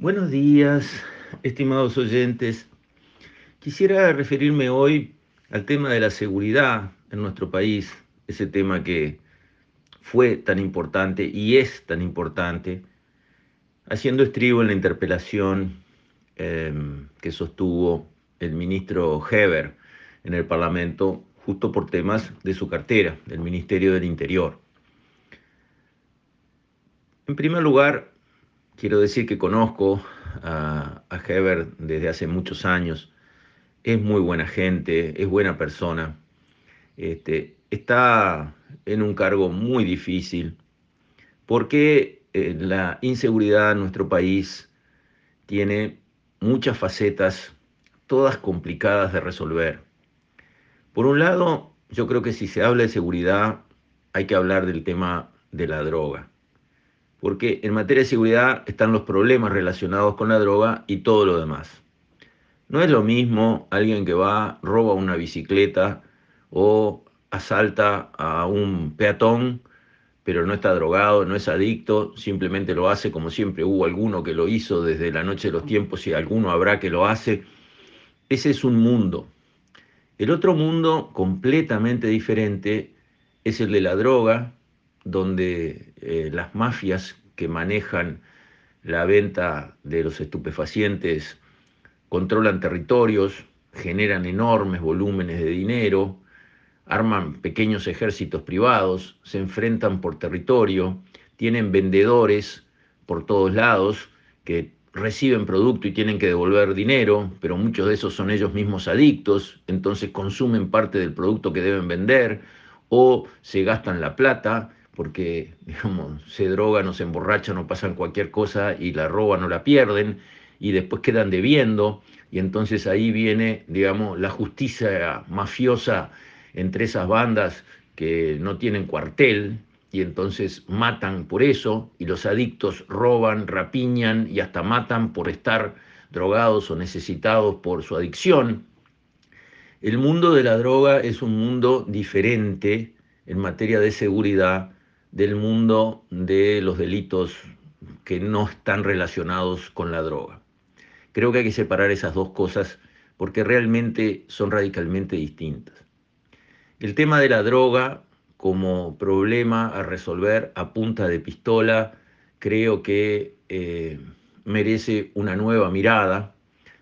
Buenos días, estimados oyentes. Quisiera referirme hoy al tema de la seguridad en nuestro país, ese tema que fue tan importante y es tan importante, haciendo estribo en la interpelación eh, que sostuvo el ministro Heber en el Parlamento justo por temas de su cartera, del Ministerio del Interior. En primer lugar, quiero decir que conozco a, a Heber desde hace muchos años. Es muy buena gente, es buena persona. Este, está en un cargo muy difícil porque eh, la inseguridad en nuestro país tiene muchas facetas, todas complicadas de resolver. Por un lado, yo creo que si se habla de seguridad, hay que hablar del tema de la droga porque en materia de seguridad están los problemas relacionados con la droga y todo lo demás. No es lo mismo alguien que va, roba una bicicleta o asalta a un peatón, pero no está drogado, no es adicto, simplemente lo hace como siempre hubo alguno que lo hizo desde la noche de los tiempos y alguno habrá que lo hace. Ese es un mundo. El otro mundo completamente diferente es el de la droga, donde eh, las mafias que manejan la venta de los estupefacientes controlan territorios, generan enormes volúmenes de dinero, arman pequeños ejércitos privados, se enfrentan por territorio, tienen vendedores por todos lados que reciben producto y tienen que devolver dinero, pero muchos de esos son ellos mismos adictos, entonces consumen parte del producto que deben vender o se gastan la plata porque, digamos, se drogan o se emborrachan o pasan cualquier cosa y la roban o la pierden y después quedan debiendo y entonces ahí viene, digamos, la justicia mafiosa entre esas bandas que no tienen cuartel y entonces matan por eso y los adictos roban, rapiñan y hasta matan por estar drogados o necesitados por su adicción. El mundo de la droga es un mundo diferente en materia de seguridad del mundo de los delitos que no están relacionados con la droga. Creo que hay que separar esas dos cosas porque realmente son radicalmente distintas. El tema de la droga como problema a resolver a punta de pistola creo que eh, merece una nueva mirada.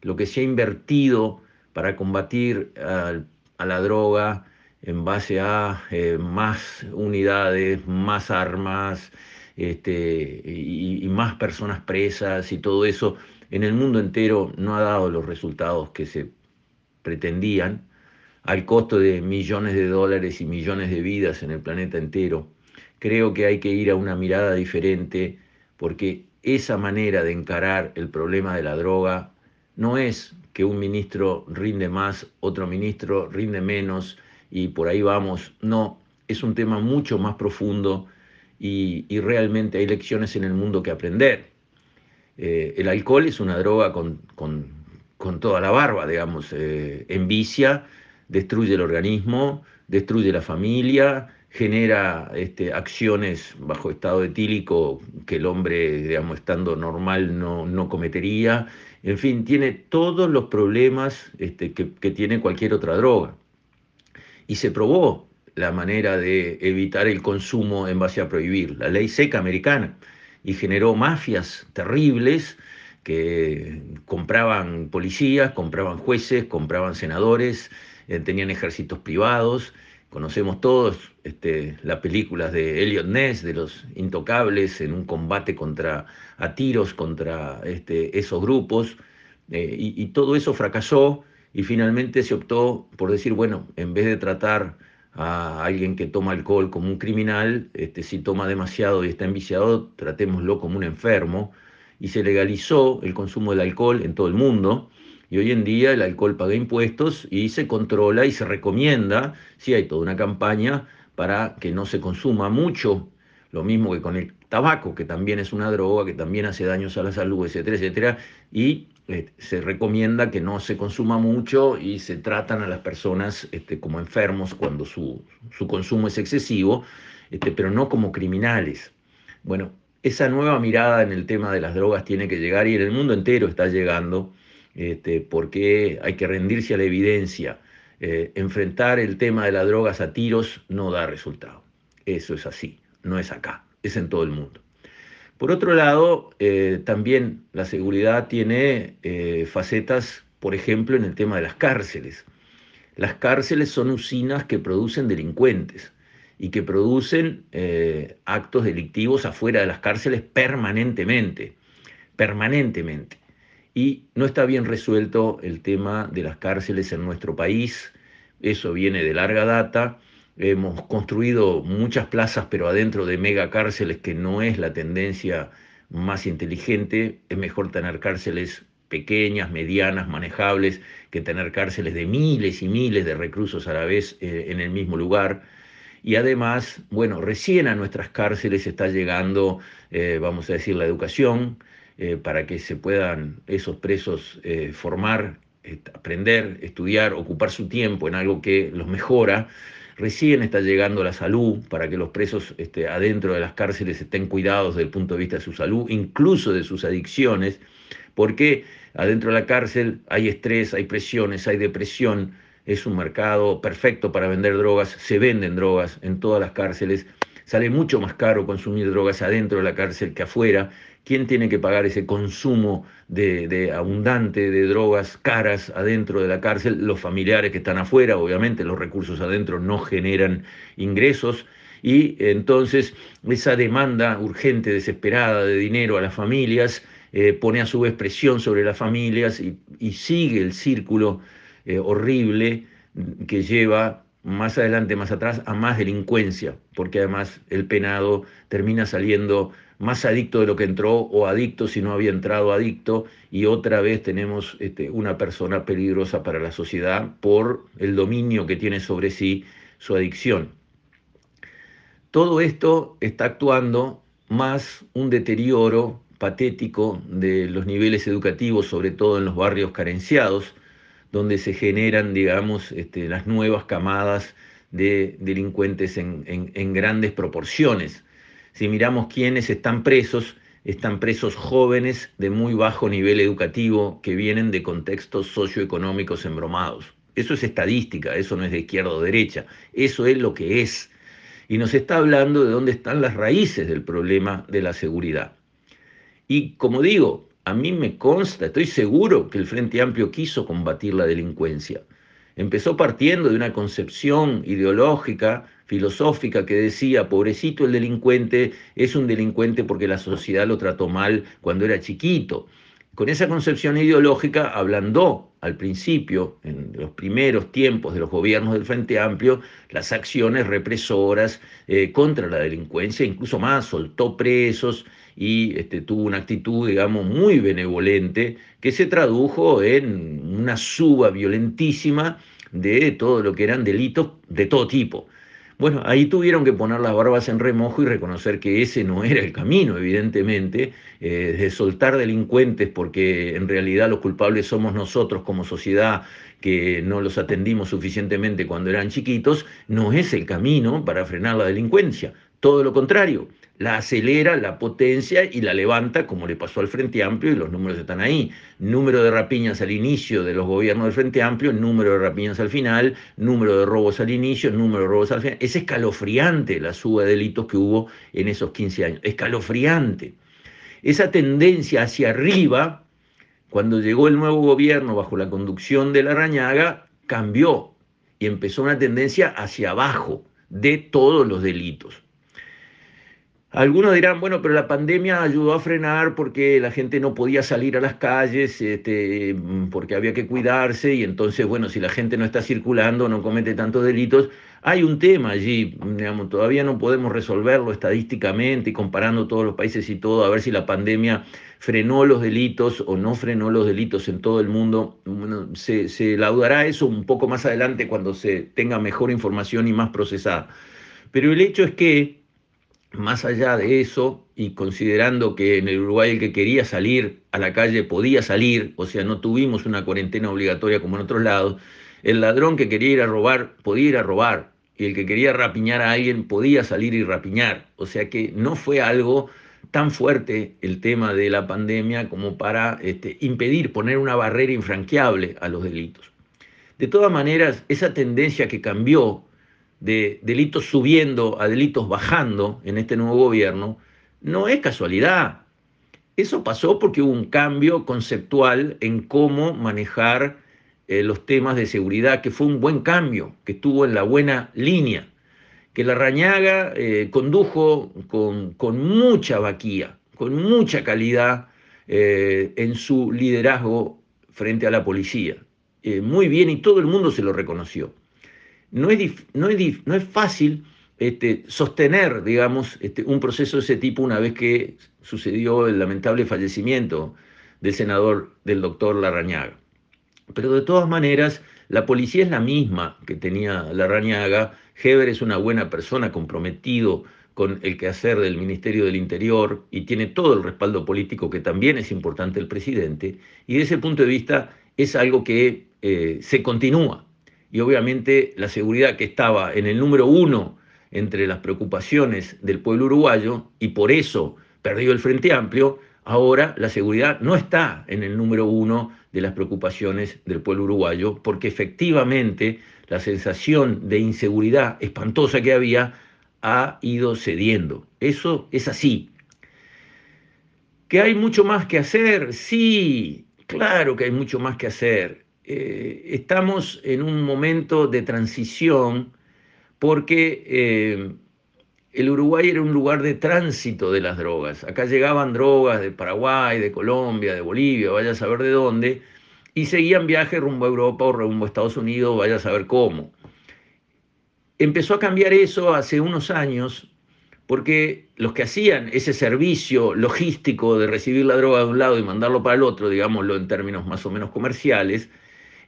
Lo que se ha invertido para combatir a la droga en base a eh, más unidades, más armas este, y, y, más personas presas y todo eso, en el mundo entero no ha dado los resultados que se pretendían, al costo de millones de dólares y millones de vidas en el planeta entero. Creo que hay que ir a una mirada diferente porque esa manera de encarar el problema de la droga no es que un ministro rinde más, otro ministro rinde menos, y por ahí vamos. No, es un tema mucho más profundo y, realmente hay lecciones en el mundo que aprender. Eh, el alcohol es una droga con, con, toda la barba, digamos, eh, envicia, destruye el organismo, destruye la familia, genera este, acciones bajo estado etílico que el hombre, digamos, estando normal no, no cometería. En fin, tiene todos los problemas este, que, que tiene cualquier otra droga y se probó la manera de evitar el consumo en base a prohibir, la ley seca americana, y generó mafias terribles que compraban policías, compraban jueces, compraban senadores, eh, tenían ejércitos privados. Conocemos todos este, las películas de Elliot Ness, de los intocables, en un combate contra, a tiros contra este, esos grupos, eh, y, y todo eso fracasó y finalmente se optó por decir, bueno, en vez de tratar a alguien que toma alcohol como un criminal, este, si toma demasiado y está enviciado, tratémoslo como un enfermo, y se legalizó el consumo del alcohol en todo el mundo, y hoy en día el alcohol paga impuestos y se controla y se recomienda, sí hay toda una campaña para que no se consuma mucho, lo mismo que con el tabaco, que también es una droga, que también hace daños a la salud, etcétera, etcétera, y eh, se recomienda que no se consuma mucho y se tratan a las personas este, como enfermos cuando su, consumo es excesivo, este, pero no como criminales. Bueno, esa nueva mirada en el tema de las drogas tiene que llegar y en el mundo entero está llegando, este, porque hay que rendirse a la evidencia. Eh, enfrentar el tema de las drogas a tiros no da resultado. Eso es así, no es acá, es en todo el mundo. Por otro lado, eh, también la seguridad tiene eh, facetas, por ejemplo, en el tema de las cárceles. Las cárceles son usinas que producen delincuentes y que producen eh, actos delictivos afuera de las cárceles permanentemente, permanentemente. Y no está bien resuelto el tema de las cárceles en nuestro país, eso viene de larga data Hemos construido muchas plazas, pero adentro de mega cárceles, que no es la tendencia más inteligente. Es mejor tener cárceles pequeñas, medianas, manejables, que tener cárceles de miles y miles de reclusos a la vez eh, en el mismo lugar. Y además, bueno, recién a nuestras cárceles está llegando, eh, vamos a decir, la educación, eh, para que se puedan esos presos formar, aprender, estudiar, ocupar su tiempo en algo que los mejora. Recién está llegando la salud para que los presos este, adentro de las cárceles estén cuidados desde el punto de vista de su salud, incluso de sus adicciones, porque adentro de la cárcel hay estrés, hay presiones, hay depresión, es un mercado perfecto para vender drogas, se venden drogas en todas las cárceles, sale mucho más caro consumir drogas adentro de la cárcel que afuera, ¿Quién tiene que pagar ese consumo de, abundante de drogas caras adentro de la cárcel? Los familiares que están afuera, obviamente los recursos adentro no generan ingresos y entonces esa demanda urgente, desesperada de dinero a las familias eh, pone a su vez presión sobre las familias y, sigue el círculo eh, horrible que lleva más adelante, más atrás, a más delincuencia, porque además el penado termina saliendo más adicto de lo que entró o adicto si no había entrado adicto y otra vez tenemos este, una persona peligrosa para la sociedad por el dominio que tiene sobre sí su adicción. Todo esto está actuando más un deterioro patético de los niveles educativos, sobre todo en los barrios carenciados, donde se generan, digamos, este, las nuevas camadas de delincuentes en grandes proporciones si miramos quiénes están presos, están presos jóvenes de muy bajo nivel educativo que vienen de contextos socioeconómicos embromados. Eso es estadística, eso no es de izquierda o derecha, eso es lo que es. Y nos está hablando de dónde están las raíces del problema de la seguridad. Y como digo, a mí me consta, estoy seguro que el Frente Amplio quiso combatir la delincuencia. Empezó partiendo de una concepción ideológica filosófica que decía, pobrecito el delincuente, es un delincuente porque la sociedad lo trató mal cuando era chiquito. Con esa concepción ideológica ablandó al principio, en los primeros tiempos de los gobiernos del Frente Amplio, las acciones represoras eh, contra la delincuencia, incluso más, soltó presos y este, tuvo una actitud, digamos, muy benevolente que se tradujo en una suba violentísima de todo lo que eran delitos de todo tipo. Bueno, ahí tuvieron que poner las barbas en remojo y reconocer que ese no era el camino, evidentemente, eh, de soltar delincuentes porque en realidad los culpables somos nosotros como sociedad que no los atendimos suficientemente cuando eran chiquitos, no es el camino para frenar la delincuencia. Todo lo contrario, la acelera, la potencia y la levanta, como le pasó al Frente Amplio, y los números están ahí. Número de rapiñas al inicio de los gobiernos del Frente Amplio, número de rapiñas al final, número de robos al inicio, número de robos al final. Es escalofriante la suba de delitos que hubo en esos 15 años, escalofriante. Esa tendencia hacia arriba, cuando llegó el nuevo gobierno bajo la conducción de la Rañaga, cambió y empezó una tendencia hacia abajo de todos los delitos. Algunos dirán, bueno, pero la pandemia ayudó a frenar porque la gente no podía salir a las calles, este, porque había que cuidarse y entonces, bueno, si la gente no está circulando, no comete tantos delitos. Hay un tema allí, digamos, todavía no podemos resolverlo estadísticamente y comparando todos los países y todo, a ver si la pandemia frenó los delitos o no frenó los delitos en todo el mundo. Bueno, se, se laudará eso un poco más adelante cuando se tenga mejor información y más procesada. Pero el hecho es que más allá de eso, y considerando que en el Uruguay el que quería salir a la calle podía salir, o sea, no tuvimos una cuarentena obligatoria como en otros lados, el ladrón que quería ir a robar podía ir a robar, y el que quería rapiñar a alguien podía salir y rapiñar, o sea que no fue algo tan fuerte el tema de la pandemia como para este, impedir, poner una barrera infranqueable a los delitos. De todas maneras, esa tendencia que cambió de delitos subiendo a delitos bajando en este nuevo gobierno no es casualidad. Eso pasó porque hubo un cambio conceptual en cómo manejar eh, los temas de seguridad, que fue un buen cambio, que estuvo en la buena línea que la Rañaga eh, condujo con, mucha vaquía, con mucha calidad eh, en su liderazgo frente a la policía. Muy bien y todo el mundo se lo reconoció. No es, no no es fácil este, sostener, digamos, este, un proceso de ese tipo una vez que sucedió el lamentable fallecimiento del senador, del doctor Larrañaga. Pero de todas maneras, la policía es la misma que tenía Larrañaga Heber es una buena persona, comprometido con el quehacer del Ministerio del Interior y tiene todo el respaldo político que también es importante el presidente, y desde ese punto de vista es algo que eh, se continúa. Y obviamente la seguridad que estaba en el número uno entre las preocupaciones del pueblo uruguayo, y por eso perdió el Frente Amplio, ahora la seguridad no está en el número uno de las preocupaciones del pueblo uruguayo, porque efectivamente la sensación de inseguridad espantosa que había ha ido cediendo. Eso es así. ¿Que hay mucho más que hacer? Sí, claro que hay mucho más que hacer. Eh, estamos en un momento de transición porque eh, el Uruguay era un lugar de tránsito de las drogas. Acá llegaban drogas de Paraguay, de Colombia, de Bolivia, vaya a saber de dónde, y seguían viaje rumbo a Europa o rumbo a Estados Unidos, vaya a saber cómo. Empezó a cambiar eso hace unos años porque los que hacían ese servicio logístico de recibir la droga de un lado y mandarlo para el otro, digámoslo en términos más o menos comerciales,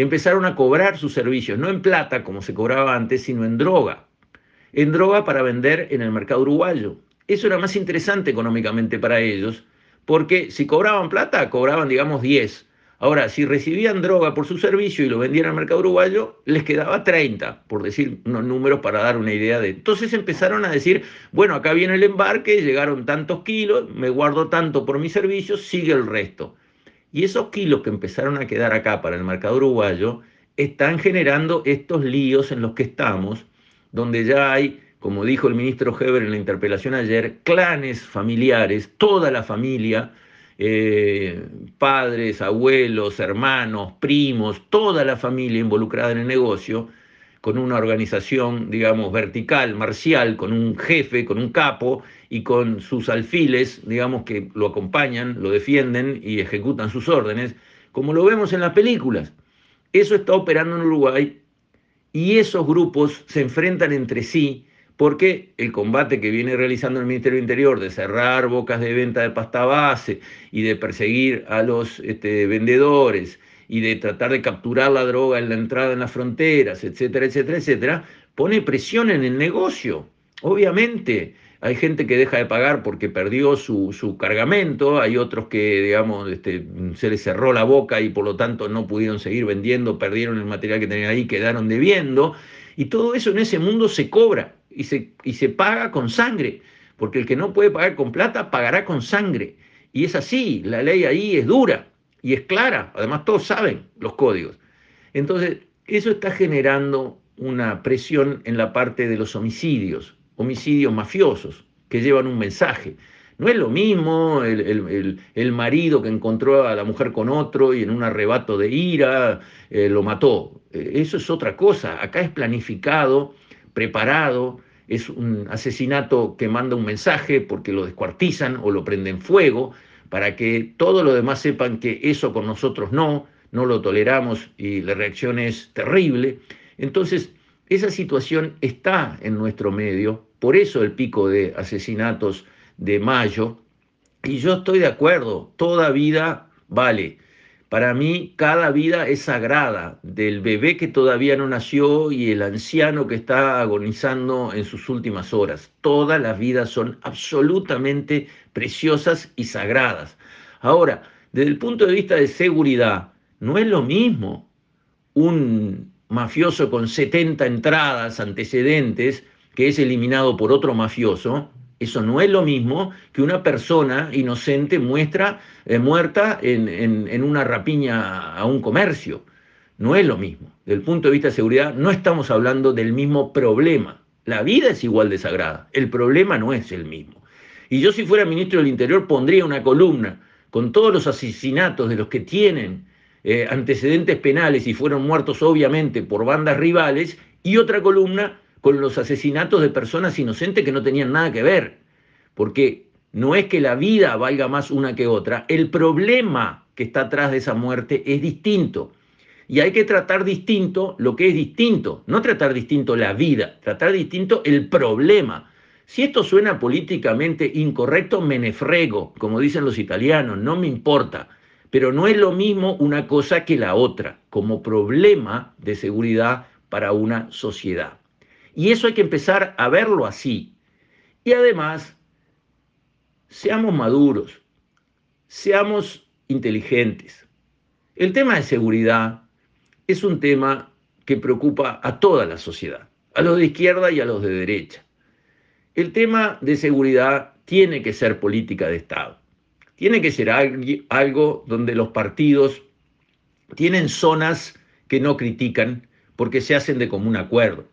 empezaron a cobrar sus servicios, no en plata como se cobraba antes, sino en droga. En droga para vender en el mercado uruguayo. Eso era más interesante económicamente para ellos, porque si cobraban plata, cobraban, digamos, 10 Ahora, si recibían droga por su servicio y lo vendían al mercado uruguayo, les quedaba 30, por decir unos números para dar una idea de... Entonces empezaron a decir, bueno, acá viene el embarque, llegaron tantos kilos, me guardo tanto por mi servicio, sigue el resto. Y esos kilos que empezaron a quedar acá para el mercado uruguayo están generando estos líos en los que estamos, donde ya hay, como dijo el ministro Heber en la interpelación ayer, clanes familiares, toda la familia, eh, padres, abuelos, hermanos, primos, toda la familia involucrada en el negocio, con una organización, digamos, vertical, marcial, con un jefe, con un capo y con sus alfiles, digamos, que lo acompañan, lo defienden y ejecutan sus órdenes, como lo vemos en las películas. Eso está operando en Uruguay y esos grupos se enfrentan entre sí porque el combate que viene realizando el Ministerio del Interior de cerrar bocas de venta de pasta base y de perseguir a los este, vendedores y de tratar de capturar la droga en la entrada en las fronteras, etcétera, etcétera, etcétera, pone presión en el negocio. Obviamente, hay gente que deja de pagar porque perdió su, cargamento, hay otros que, digamos, este, se les cerró la boca y por lo tanto no pudieron seguir vendiendo, perdieron el material que tenían ahí, quedaron debiendo, y todo eso en ese mundo se cobra y se, y se paga con sangre, porque el que no puede pagar con plata pagará con sangre. Y es así, la ley ahí es dura y es clara, además todos saben los códigos. Entonces, eso está generando una presión en la parte de los homicidios, homicidios mafiosos, que llevan un mensaje. No es lo mismo el, marido que encontró a la mujer con otro y en un arrebato de ira eh, lo mató. Eh, eso es otra cosa. Acá es planificado preparado, es un asesinato que manda un mensaje porque lo descuartizan o lo prenden fuego, para que todos los demás sepan que eso con nosotros no, no lo toleramos y la reacción es terrible. Entonces, esa situación está en nuestro medio, por eso el pico de asesinatos de mayo, y yo estoy de acuerdo, toda vida vale. Para mí cada vida es sagrada, del bebé que todavía no nació y el anciano que está agonizando en sus últimas horas. Todas las vidas son absolutamente preciosas y sagradas. Ahora, desde el punto de vista de seguridad, no es lo mismo un mafioso con 70 entradas, antecedentes, que es eliminado por otro mafioso, Eso no es lo mismo que una persona inocente muestra, eh, muerta en, en una rapiña a un comercio. No es lo mismo. Desde el punto de vista de seguridad, no estamos hablando del mismo problema. La vida es igual de sagrada. El problema no es el mismo. Y yo si fuera ministro del Interior pondría una columna con todos los asesinatos de los que tienen eh, antecedentes penales y fueron muertos obviamente por bandas rivales, y otra columna con los asesinatos de personas inocentes que no tenían nada que ver. Porque no es que la vida valga más una que otra, el problema que está atrás de esa muerte es distinto. Y hay que tratar distinto lo que es distinto, no tratar distinto la vida, tratar distinto el problema. Si esto suena políticamente incorrecto, me nefrego, como dicen los italianos, no me importa. Pero no es lo mismo una cosa que la otra, como problema de seguridad para una sociedad. Y eso hay que empezar a verlo así. Y además, seamos maduros, seamos inteligentes. El tema de seguridad es un tema que preocupa a toda la sociedad, a los de izquierda y a los de derecha. El tema de seguridad tiene que ser política de Estado. Tiene que ser algo donde los partidos tienen zonas que no critican porque se hacen de común acuerdo.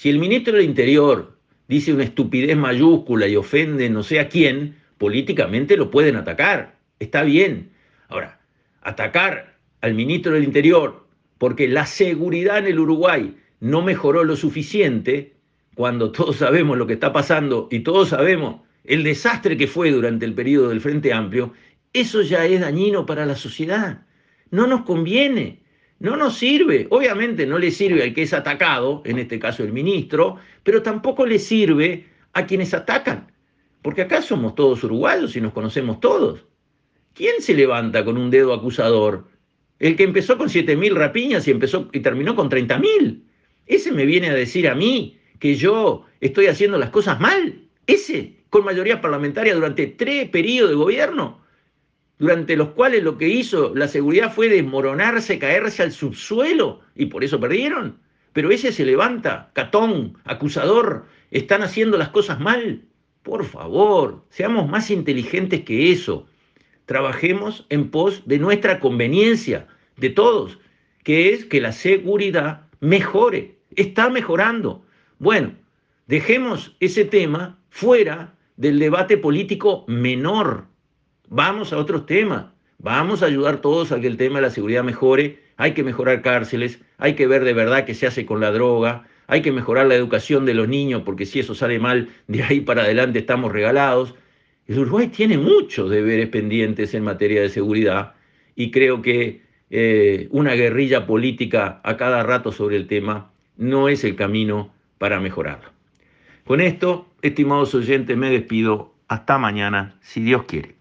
Si el ministro del Interior dice una estupidez mayúscula y ofende no sé a quién, políticamente lo pueden atacar. Está bien. Ahora, atacar al ministro del Interior porque la seguridad en el Uruguay no mejoró lo suficiente, cuando todos sabemos lo que está pasando y todos sabemos el desastre que fue durante el periodo del Frente Amplio, eso ya es dañino para la sociedad. No nos conviene, no nos sirve. Obviamente no le sirve al que es atacado, en este caso el ministro, pero tampoco le sirve a quienes atacan. Porque acá somos todos uruguayos y nos conocemos todos. ¿Quién se levanta con un dedo acusador? El que empezó con 7.000 rapiñas y, empezó, y terminó con 30.000. Ese me viene a decir a mí que yo estoy haciendo las cosas mal. Ese, con mayoría parlamentaria durante tres periodos de gobierno, durante los cuales lo que hizo la seguridad fue desmoronarse, caerse al subsuelo, y por eso perdieron. Pero ese se levanta, catón, acusador, están haciendo las cosas mal. Por favor, seamos más inteligentes que eso. Trabajemos en pos de nuestra conveniencia, de todos, que es que la seguridad mejore. Está mejorando. Bueno, dejemos ese tema fuera del debate político menor. Vamos a otros temas. Vamos a ayudar todos a que el tema de la seguridad mejore. Hay que mejorar cárceles, hay que ver de verdad qué se hace con la droga, hay que mejorar la educación de los niños, porque si eso sale mal, de ahí para adelante estamos regalados. El Uruguay tiene muchos deberes pendientes en materia de seguridad y creo que eh, una guerrilla política a cada rato sobre el tema no es el camino para mejorarlo. Con esto, estimados oyentes, me despido. Hasta mañana, si Dios quiere.